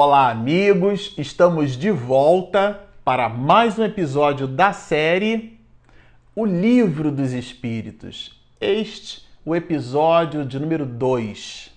Olá, amigos! Estamos de volta para mais um episódio da série O Livro dos Espíritos. Este, o episódio de número 2.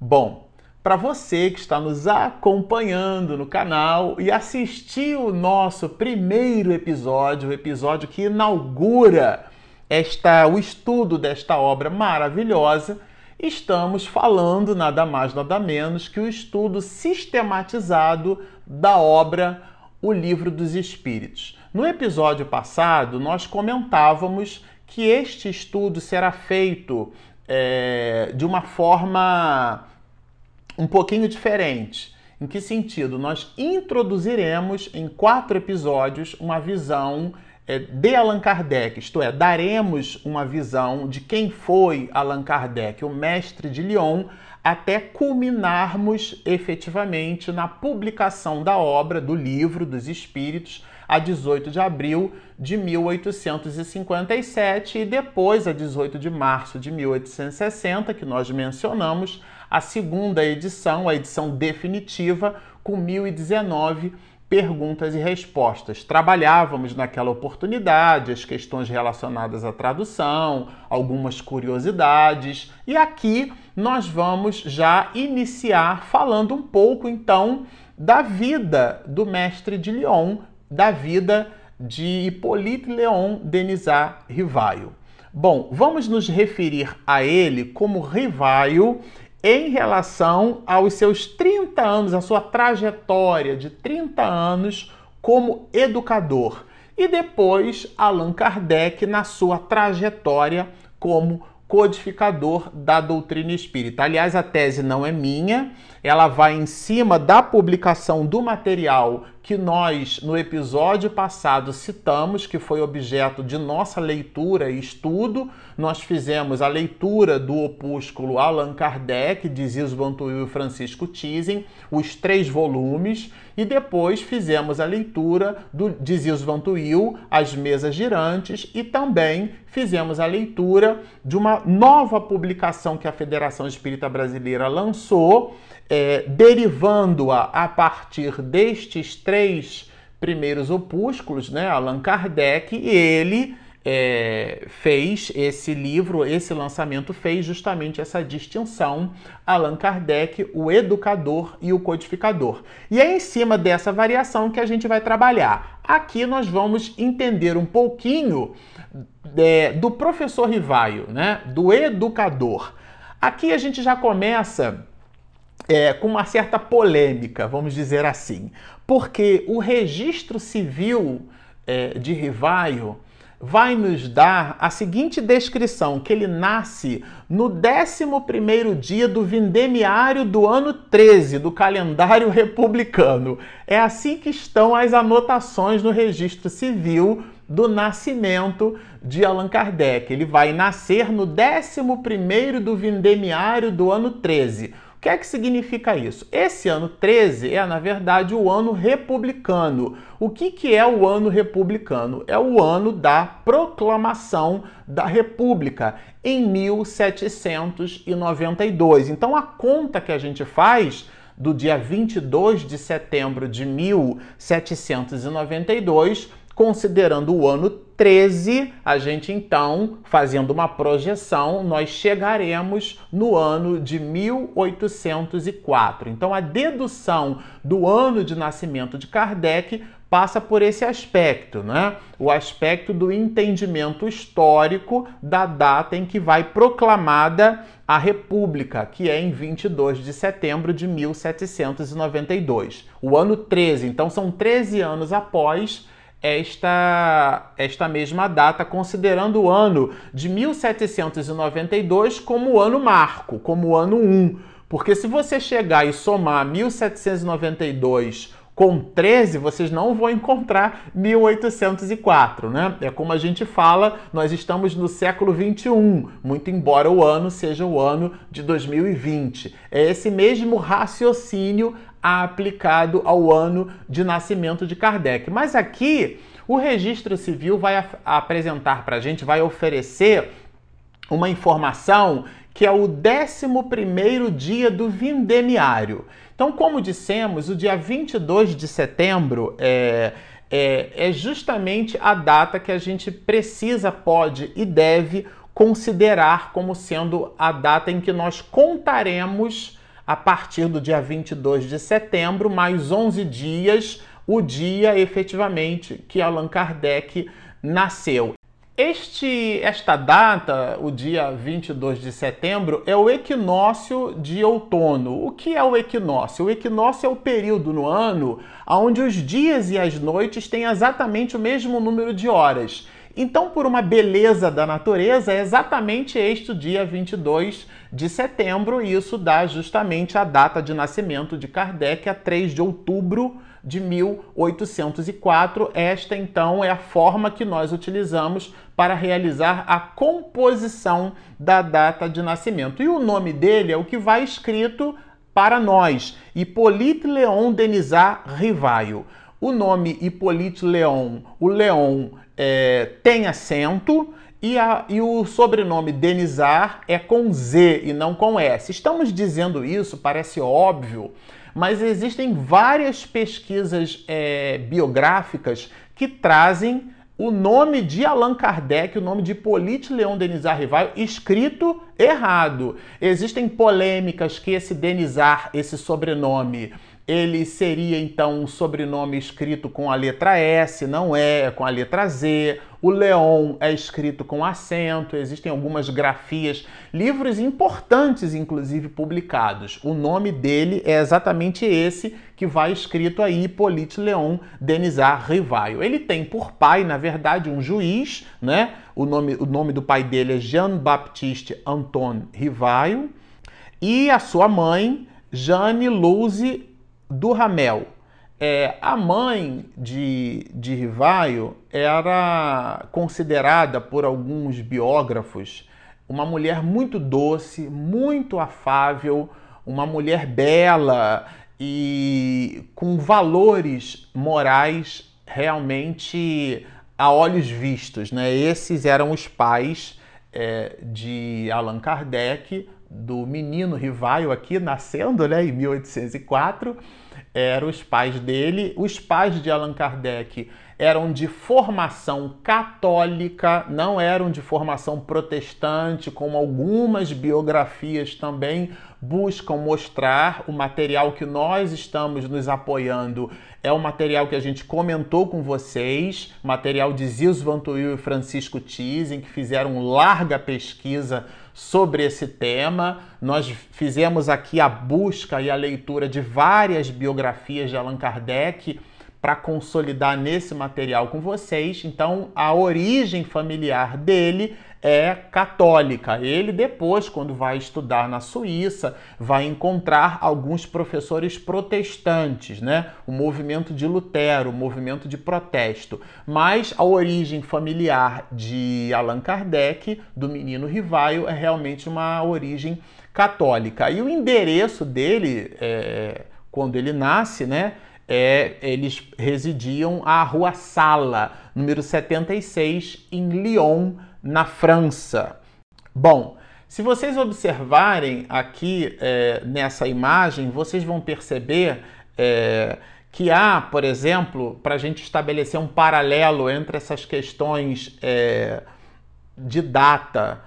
Bom, para você que está nos acompanhando no canal e assistiu o nosso primeiro episódio, o episódio que inaugura esta, o estudo desta obra maravilhosa, estamos falando nada mais, nada menos que o estudo sistematizado da obra O Livro dos Espíritos. No episódio passado, nós comentávamos que este estudo será feito é, de uma forma um pouquinho diferente. Em que sentido? Nós introduziremos em quatro episódios uma visão de Allan Kardec, isto é, daremos uma visão de quem foi Allan Kardec, o mestre de Lyon, até culminarmos efetivamente na publicação da obra, do livro dos Espíritos, a 18 de abril de 1857 e depois, a 18 de março de 1860, que nós mencionamos, a segunda edição, a edição definitiva, com 1019 perguntas e respostas. Trabalhávamos naquela oportunidade as questões relacionadas à tradução, algumas curiosidades, e aqui nós vamos já iniciar falando um pouco então da vida do mestre de Lyon, da vida de Hippolyte Léon Denisard Rivaio. Bom, vamos nos referir a ele como Rivaio em relação aos seus 30 anos, a sua trajetória de 30 anos como educador. E depois Allan Kardec na sua trajetória como codificador da doutrina espírita. Aliás, a tese não é minha, ela vai em cima da publicação do material que nós, no episódio passado, citamos, que foi objeto de nossa leitura e estudo. Nós fizemos a leitura do opúsculo Allan Kardec, de Ziz Vantuil e Francisco Thyssen, os três volumes, e depois fizemos a leitura do, de Ziz Vantuil, As Mesas Girantes, e também fizemos a leitura de uma nova publicação que a Federação Espírita Brasileira lançou, é, derivando-a a partir destes três primeiros opúsculos, né, Allan Kardec, e ele é, fez esse livro, esse lançamento fez justamente essa distinção, Allan Kardec, o educador e o codificador. E é em cima dessa variação que a gente vai trabalhar. Aqui nós vamos entender um pouquinho é, do professor Rivaio, né, do educador. Aqui a gente já começa é, com uma certa polêmica, vamos dizer assim, porque o registro civil é, de Rivaio vai nos dar a seguinte descrição: que ele nasce no 11 dia do vindemiário do ano 13 do calendário republicano. É assim que estão as anotações no registro civil do nascimento de Allan Kardec. Ele vai nascer no 11 do vindemiário do ano 13 o que é que significa isso? Esse ano 13 é, na verdade, o ano republicano. O que, que é o ano republicano? É o ano da proclamação da República, em 1792. Então, a conta que a gente faz do dia 22 de setembro de 1792 Considerando o ano 13, a gente então, fazendo uma projeção, nós chegaremos no ano de 1804. Então, a dedução do ano de nascimento de Kardec passa por esse aspecto, né? O aspecto do entendimento histórico da data em que vai proclamada a República, que é em 22 de setembro de 1792. O ano 13, então são 13 anos após esta, esta mesma data, considerando o ano de 1792 como o ano marco, como o ano 1. Porque se você chegar e somar 1792 com 13, vocês não vão encontrar 1804, né? É como a gente fala, nós estamos no século 21, muito embora o ano seja o ano de 2020. É esse mesmo raciocínio aplicado ao ano de nascimento de Kardec. Mas aqui o registro civil vai apresentar para a gente, vai oferecer uma informação que é o 11 dia do vindemiário. Então, como dissemos, o dia 22 de setembro é, é, é justamente a data que a gente precisa, pode e deve considerar como sendo a data em que nós contaremos a partir do dia 22 de setembro, mais 11 dias, o dia efetivamente que Allan Kardec nasceu. Este, esta data, o dia 22 de setembro, é o equinócio de outono. O que é o equinócio? O equinócio é o período no ano onde os dias e as noites têm exatamente o mesmo número de horas. Então, por uma beleza da natureza, é exatamente este o dia 22 de setembro, e isso dá justamente a data de nascimento de Kardec, a 3 de outubro de 1804. Esta, então, é a forma que nós utilizamos para realizar a composição da data de nascimento. E o nome dele é o que vai escrito para nós: Hippolyte Leon Denisard Rivaio. O nome Hippolyte Leon, o Leon é, tem acento e, a, e, o sobrenome Denizar é com Z e não com S. Estamos dizendo isso, parece óbvio, mas existem várias pesquisas é, biográficas que trazem o nome de Allan Kardec, o nome de Hippolyte Leon Denizar Rivaio, escrito errado. Existem polêmicas que esse Denizar, esse sobrenome, ele seria então um sobrenome escrito com a letra S, não é, é com a letra Z. O Leon é escrito com acento, existem algumas grafias, livros importantes, inclusive, publicados. O nome dele é exatamente esse que vai escrito aí, Hippolyte Leon Denisard Rivaio. Ele tem por pai, na verdade, um juiz, né? O nome, o nome do pai dele é Jean-Baptiste Anton Rivaio. E a sua mãe, Jeanne Louise do Ramel. É, a mãe de, de Rivaio era considerada por alguns biógrafos uma mulher muito doce, muito afável, uma mulher bela e com valores morais realmente a olhos vistos. Né? Esses eram os pais é, de Allan Kardec, do menino Rivaio aqui nascendo né, em 1804 eram os pais dele. Os pais de Allan Kardec eram de formação católica, não eram de formação protestante, como algumas biografias também buscam mostrar. O material que nós estamos nos apoiando é o material que a gente comentou com vocês, material de Zilso Vantuil e Francisco Tizem, que fizeram larga pesquisa sobre esse tema. Nós fizemos aqui a busca e a leitura de várias biografias de Allan Kardec para consolidar nesse material com vocês. Então, a origem familiar dele é católica. Ele depois, quando vai estudar na Suíça, vai encontrar alguns professores protestantes, né? O movimento de Lutero, o movimento de protesto. Mas a origem familiar de Allan Kardec, do menino Rivaio, é realmente uma origem católica. E o endereço dele, é, quando ele nasce, né? É, eles residiam à Rua Sala, número 76, em Lyon, na França. Bom, se vocês observarem aqui é, nessa imagem, vocês vão perceber é, que há, por exemplo, para a gente estabelecer um paralelo entre essas questões é, de data,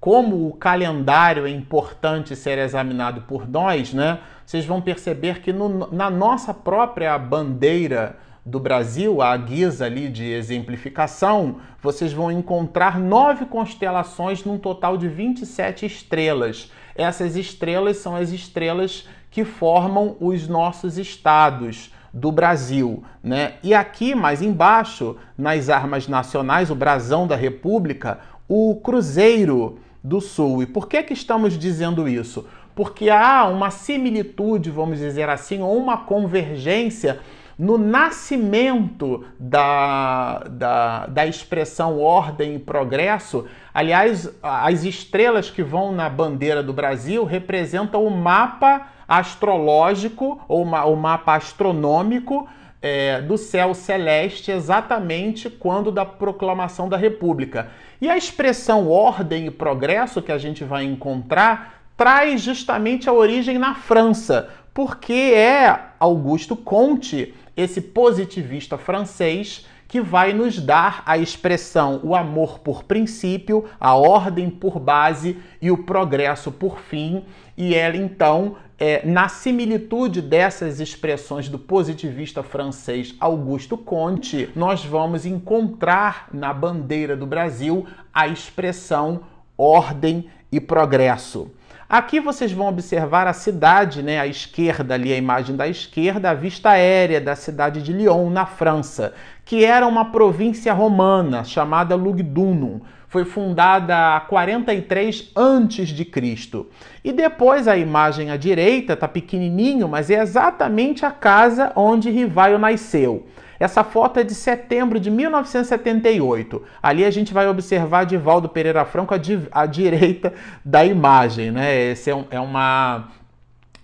como o calendário é importante ser examinado por nós, né? Vocês vão perceber que no, na nossa própria bandeira do Brasil, a guisa ali de exemplificação, vocês vão encontrar nove constelações num total de 27 estrelas. Essas estrelas são as estrelas que formam os nossos estados do Brasil, né? E aqui mais embaixo, nas armas nacionais, o brasão da República, o Cruzeiro do Sul. E por que que estamos dizendo isso? Porque há uma similitude, vamos dizer assim, ou uma convergência no nascimento da, da, da expressão ordem e progresso, aliás, as estrelas que vão na bandeira do Brasil representam o mapa astrológico ou o mapa astronômico é, do céu celeste exatamente quando da proclamação da República. E a expressão ordem e progresso que a gente vai encontrar traz justamente a origem na França, porque é Augusto Comte, esse positivista francês, que vai nos dar a expressão o amor por princípio, a ordem por base e o progresso por fim. E ela então, é, na similitude dessas expressões do positivista francês Augusto Comte, nós vamos encontrar na bandeira do Brasil a expressão ordem e progresso. Aqui vocês vão observar a cidade, né, à esquerda ali, a imagem da esquerda, a vista aérea da cidade de Lyon, na França, que era uma província romana chamada Lugdunum. Foi fundada a 43 antes de Cristo. E depois a imagem à direita está pequenininho, mas é exatamente a casa onde Rivaio nasceu. Essa foto é de setembro de 1978. Ali a gente vai observar Divaldo Pereira Franco à, di à direita da imagem. Né? Essa é, um, é, uma,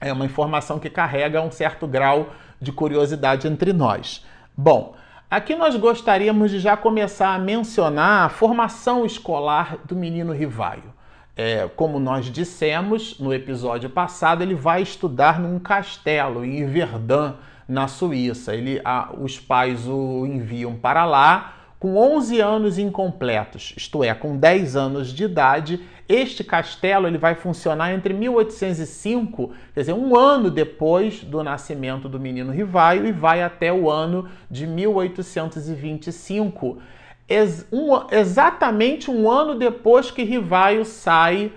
é uma informação que carrega um certo grau de curiosidade entre nós. Bom, aqui nós gostaríamos de já começar a mencionar a formação escolar do menino Rivaio. É, como nós dissemos no episódio passado, ele vai estudar num castelo em Verdun, na Suíça. Ele, a, os pais o enviam para lá com 11 anos incompletos, isto é, com 10 anos de idade. Este castelo ele vai funcionar entre 1805, quer dizer, um ano depois do nascimento do menino Rivaio, e vai até o ano de 1825, ex um, exatamente um ano depois que Rivaio sai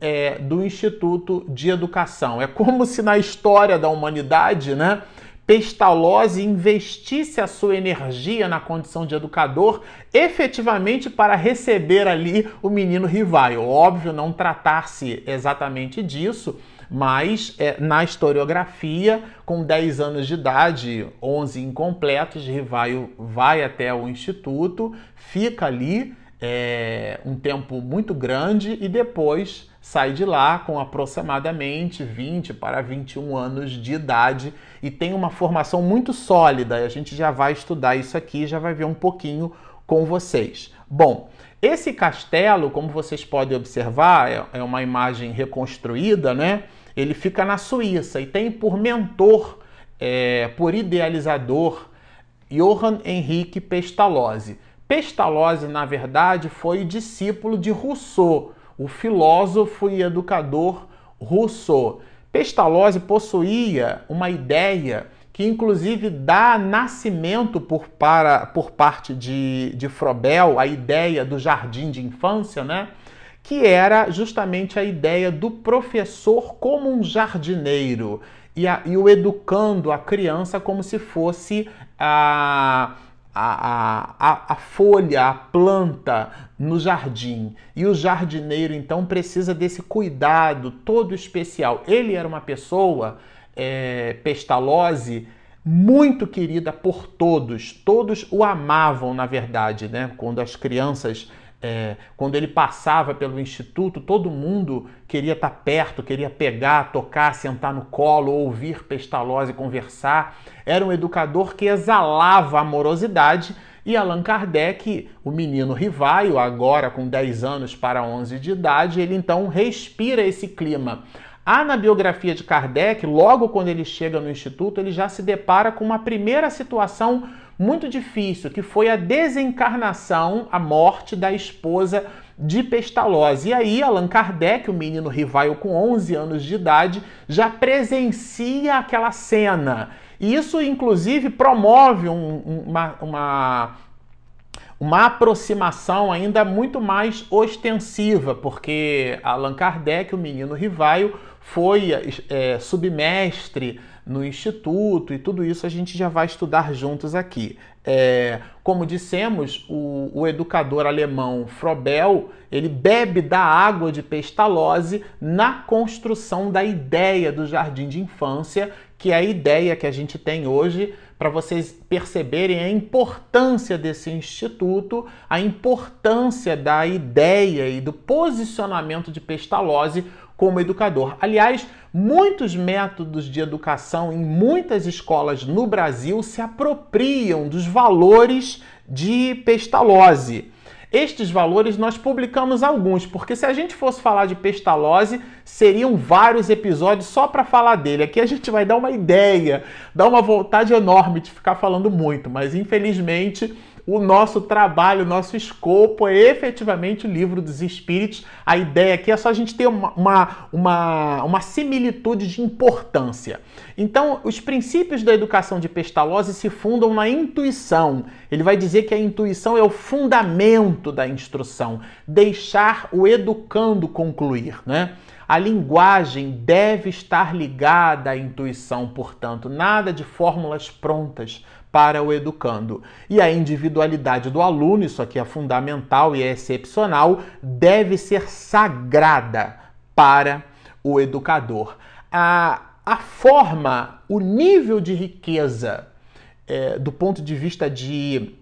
é, do Instituto de Educação. É como se na história da humanidade, né? Pestalozzi investisse a sua energia na condição de educador efetivamente para receber ali o menino Rivaio. Óbvio, não tratar-se exatamente disso, mas é, na historiografia, com 10 anos de idade, 11 incompletos, Rivaio vai até o instituto, fica ali é, um tempo muito grande e depois sai de lá com aproximadamente 20 para 21 anos de idade e tem uma formação muito sólida. A gente já vai estudar isso aqui, já vai ver um pouquinho com vocês. Bom, esse castelo, como vocês podem observar, é, é uma imagem reconstruída, né? Ele fica na Suíça e tem por mentor, é, por idealizador, Johann Henrique Pestalozzi. Pestalozzi, na verdade, foi discípulo de Rousseau, o filósofo e educador Rousseau. Pestalozzi possuía uma ideia que inclusive dá nascimento por, para, por parte de, de Frobel, a ideia do jardim de infância, né? que era justamente a ideia do professor como um jardineiro e, a, e o educando a criança como se fosse a a, a, a, folha, a planta no jardim. E o jardineiro, então, precisa desse cuidado todo especial. Ele era uma pessoa, é, Pestalozzi, muito querida por todos. Todos o amavam, na verdade, né? Quando as crianças é, quando ele passava pelo instituto, todo mundo queria estar perto, queria pegar, tocar, sentar no colo, ouvir Pestalozzi conversar. Era um educador que exalava amorosidade e Allan Kardec, o menino Rivaio, agora com 10 anos para 11 de idade, ele então respira esse clima. Há na biografia de Kardec, logo quando ele chega no instituto, ele já se depara com uma primeira situação muito difícil, que foi a desencarnação, a morte da esposa de Pestalozzi. E aí Allan Kardec, o menino rival com 11 anos de idade, já presencia aquela cena. E isso, inclusive, promove um, uma, uma, uma aproximação ainda muito mais ostensiva, porque Allan Kardec, o menino rival, foi é, submestre no instituto e tudo isso a gente já vai estudar juntos aqui. É, como dissemos, o, o, educador alemão Frobel ele bebe da água de Pestalozzi na construção da ideia do jardim de infância, que é a ideia que a gente tem hoje para vocês perceberem a importância desse instituto, a importância da ideia e do posicionamento de Pestalozzi como educador. Aliás, muitos métodos de educação em muitas escolas no Brasil se apropriam dos valores de Pestalozzi. estes valores nós publicamos alguns, porque se a gente fosse falar de Pestalozzi, seriam vários episódios só para falar dele. Aqui a gente vai dar uma ideia, dar uma vontade enorme de ficar falando muito, mas infelizmente o nosso trabalho, o nosso escopo é efetivamente o livro dos espíritos. A ideia aqui é só a gente ter uma, uma, uma, uma similitude de importância. Então, os princípios da educação de Pestalozzi se fundam na intuição. Ele vai dizer que a intuição é o fundamento da instrução, deixar o educando concluir, né? A linguagem deve estar ligada à intuição, portanto, nada de fórmulas prontas para o educando. E a individualidade do aluno, isso aqui é fundamental e é excepcional, deve ser sagrada para o educador. A, a forma, o nível de riqueza é, do ponto de vista de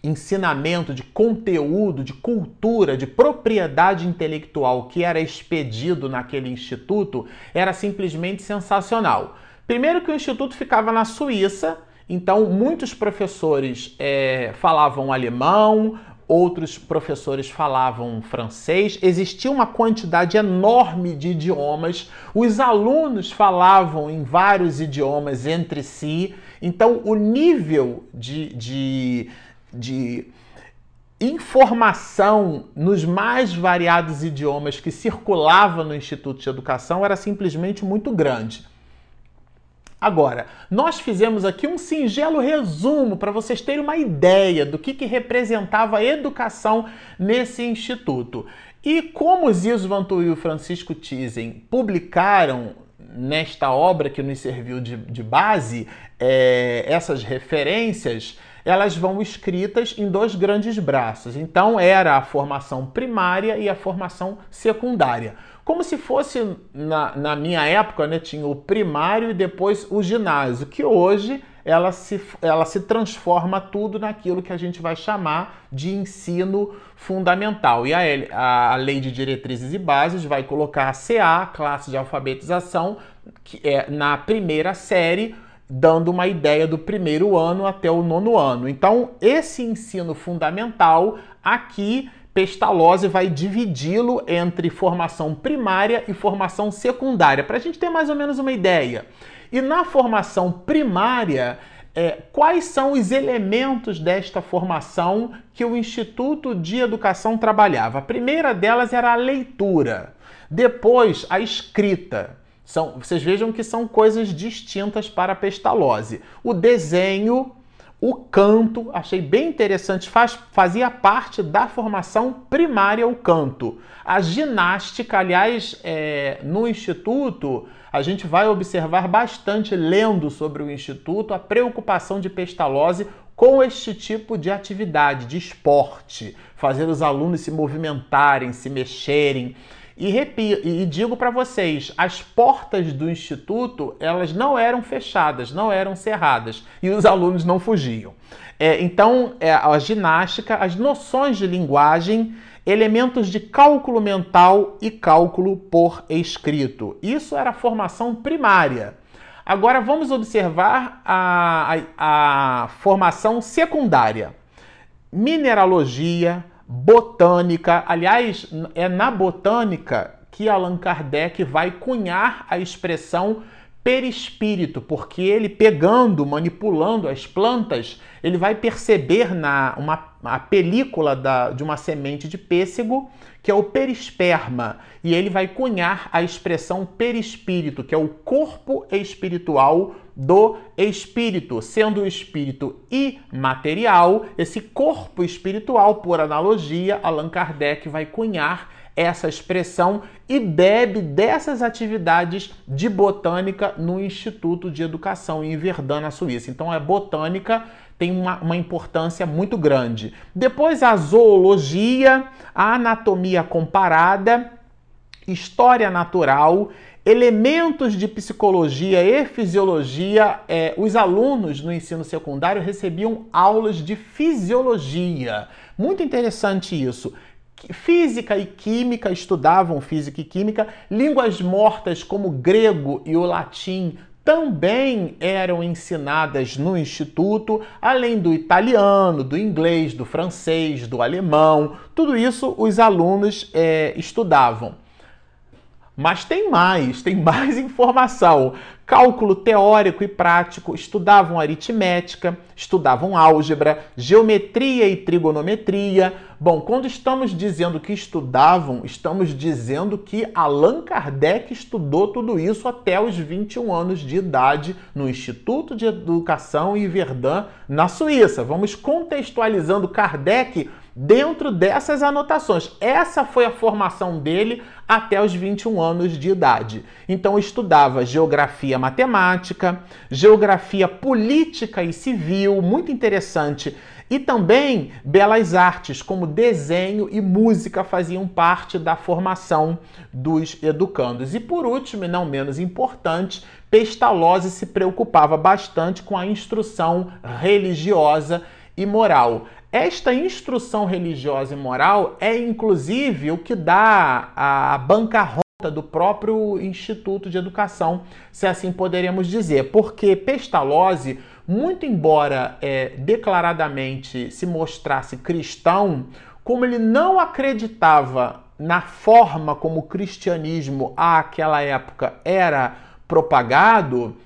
ensinamento, de conteúdo, de cultura, de propriedade intelectual que era expedido naquele instituto era simplesmente sensacional. Primeiro que o instituto ficava na Suíça, então muitos professores é, falavam alemão, outros professores falavam francês, existia uma quantidade enorme de idiomas, os alunos falavam em vários idiomas entre si, então o nível de, de de informação nos mais variados idiomas que circulava no Instituto de Educação era simplesmente muito grande. Agora, nós fizemos aqui um singelo resumo para vocês terem uma ideia do que, que representava a educação nesse instituto. E como os Ziso Vantu e o Francisco Tizen publicaram nesta obra que nos serviu de, de base é, essas referências, elas vão escritas em dois grandes braços. Então era a formação primária e a formação secundária. Como se fosse, na, na minha época, né, tinha o primário e depois o ginásio, que hoje ela se, ela se transforma tudo naquilo que a gente vai chamar de ensino fundamental. E a, a Lei de Diretrizes e Bases vai colocar a CA, classe de alfabetização, que é na primeira série, dando uma ideia do primeiro ano até o nono ano. Então, esse ensino fundamental aqui Pestalozzi vai dividi-lo entre formação primária e formação secundária, para a gente ter mais ou menos uma ideia. E na formação primária, é, quais são os elementos desta formação que o Instituto de Educação trabalhava? A primeira delas era a leitura, depois a escrita. São, vocês vejam que são coisas distintas para a pestalose. O desenho, o canto, achei bem interessante, faz, fazia parte da formação primária o canto. A ginástica, aliás, é, no Instituto, a gente vai observar bastante, lendo sobre o Instituto, a preocupação de Pestalozzi com este tipo de atividade, de esporte, fazer os alunos se movimentarem, se mexerem. E, e digo para vocês, as portas do instituto elas não eram fechadas, não eram cerradas e os alunos não fugiam. É, então, é, a ginástica, as noções de linguagem, elementos de cálculo mental e cálculo por escrito. Isso era a formação primária. Agora vamos observar a, a, a formação secundária. Mineralogia, botânica. Aliás, é na botânica que Allan Kardec vai cunhar a expressão perispírito, porque ele pegando, manipulando as plantas, ele vai perceber na uma a película da, de uma semente de pêssego, que é o perisperma, e ele vai cunhar a expressão perispírito, que é o corpo espiritual do espírito, sendo o espírito imaterial, esse corpo espiritual, por analogia, Allan Kardec vai cunhar essa expressão e bebe dessas atividades de botânica no Instituto de Educação em Verdun, na Suíça. Então, a botânica tem uma, uma importância muito grande. Depois, a zoologia, a anatomia comparada, história natural elementos de psicologia e fisiologia. É, os alunos no ensino secundário recebiam aulas de fisiologia. Muito interessante isso. Física e química, estudavam física e química, línguas mortas como o grego e o latim também eram ensinadas no instituto, além do italiano, do inglês, do francês, do alemão. Tudo isso os alunos é, estudavam. Mas tem mais, tem mais informação. Cálculo teórico e prático, estudavam aritmética, estudavam álgebra, geometria e trigonometria. Bom, quando estamos dizendo que estudavam, estamos dizendo que Allan Kardec estudou tudo isso até os 21 anos de idade no Instituto de Educação em Verdun, na Suíça. Vamos contextualizando Kardec dentro dessas anotações. Essa foi a formação dele até os 21 anos de idade. Então estudava geografia matemática, geografia política e civil, muito interessante. E também belas artes, como desenho e música, faziam parte da formação dos educandos. E por último, e não menos importante, Pestalozzi se preocupava bastante com a instrução religiosa e moral. Esta instrução religiosa e moral é inclusive o que dá a bancarrota do próprio Instituto de Educação, se assim poderíamos dizer, porque Pestalozzi, muito embora é, declaradamente se mostrasse cristão, como ele não acreditava na forma como o cristianismo àquela época era propagado,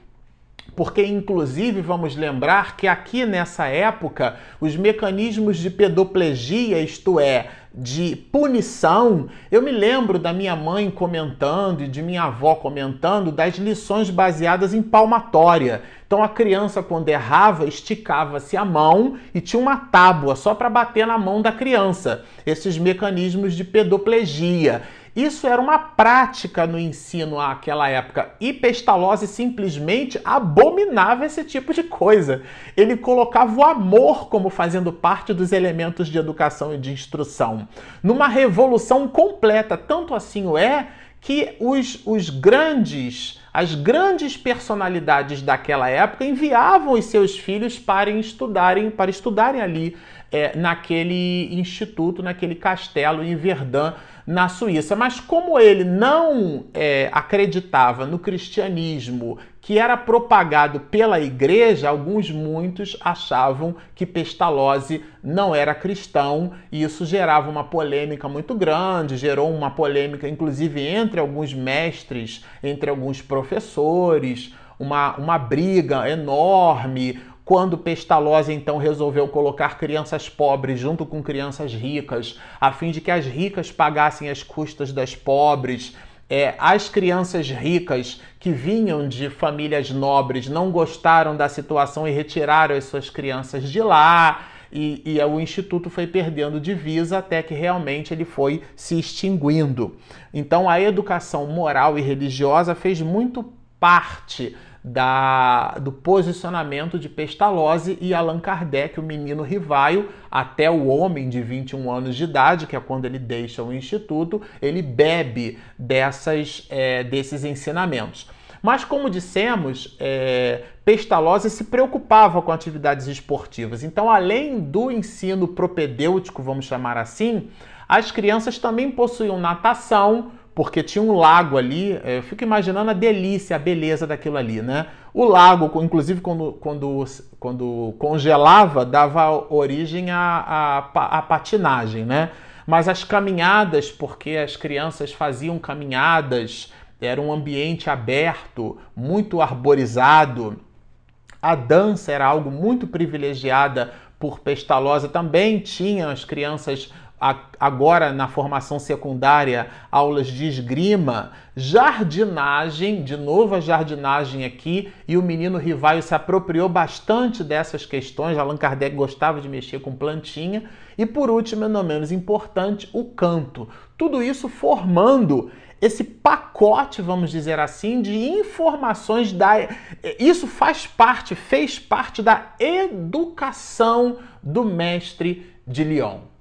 porque inclusive vamos lembrar que aqui nessa época os mecanismos de pedoplegia, isto é, de punição, eu me lembro da minha mãe comentando e de minha avó comentando das lições baseadas em palmatória. Então a criança quando errava, esticava-se a mão e tinha uma tábua só para bater na mão da criança. Esses mecanismos de pedoplegia. Isso era uma prática no ensino àquela época e Pestalozzi simplesmente abominava esse tipo de coisa. Ele colocava o amor como fazendo parte dos elementos de educação e de instrução. Numa revolução completa, tanto assim o é que os, os grandes, as grandes personalidades daquela época enviavam os seus filhos para estudarem, para estudarem ali é, naquele instituto, naquele castelo em Verdun na Suíça. Mas como ele não é, acreditava no cristianismo que era propagado pela igreja, alguns muitos achavam que Pestalozzi não era cristão e isso gerava uma polêmica muito grande, gerou uma polêmica inclusive entre alguns mestres, entre alguns professores, uma, uma briga enorme, quando Pestalozzi então resolveu colocar crianças pobres junto com crianças ricas, a fim de que as ricas pagassem as custas das pobres, é, as crianças ricas que vinham de famílias nobres não gostaram da situação e retiraram as suas crianças de lá. E, e, o Instituto foi perdendo divisa até que realmente ele foi se extinguindo. Então a educação moral e religiosa fez muito parte da, do posicionamento de Pestalozzi e Allan Kardec, o menino rivaio, até o homem de 21 anos de idade, que é quando ele deixa o instituto, ele bebe dessas, é, desses ensinamentos. Mas, como dissemos, é, Pestalozzi se preocupava com atividades esportivas. Então, além do ensino propedêutico, vamos chamar assim, as crianças também possuíam natação, porque tinha um lago ali. É, eu fico imaginando a delícia, a beleza daquilo ali, né? O lago, inclusive quando, quando, quando congelava, dava origem à, à, à patinagem, né? Mas as caminhadas, porque as crianças faziam caminhadas, era um ambiente aberto, muito arborizado. A dança era algo muito privilegiada por Pestalozzi. Também tinha as crianças agora na formação secundária, aulas de esgrima, jardinagem, de novo a jardinagem aqui, e o menino Rivaio se apropriou bastante dessas questões. Allan Kardec gostava de mexer com plantinha. E por último, não menos importante, o canto. Tudo isso formando esse pacote, vamos dizer assim, de informações da. Isso faz parte, fez parte da educação do mestre de Lyon.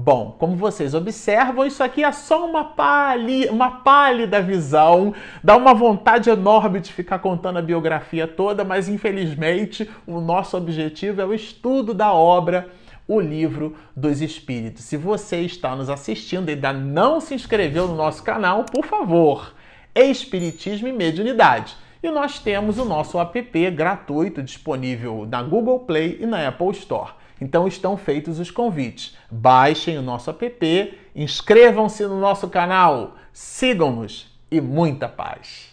Bom, como vocês observam, isso aqui é só uma, pali, uma pálida visão, dá uma vontade enorme de ficar contando a biografia toda, mas infelizmente o nosso objetivo é o estudo da obra O Livro dos Espíritos. Se você está nos assistindo e ainda não se inscreveu no nosso canal, por favor, Espiritismo e Mediunidade. E nós temos o nosso app gratuito disponível na Google Play e na Apple Store. Então estão feitos os convites. Baixem o nosso app, inscrevam-se no nosso canal, sigam-nos e muita paz.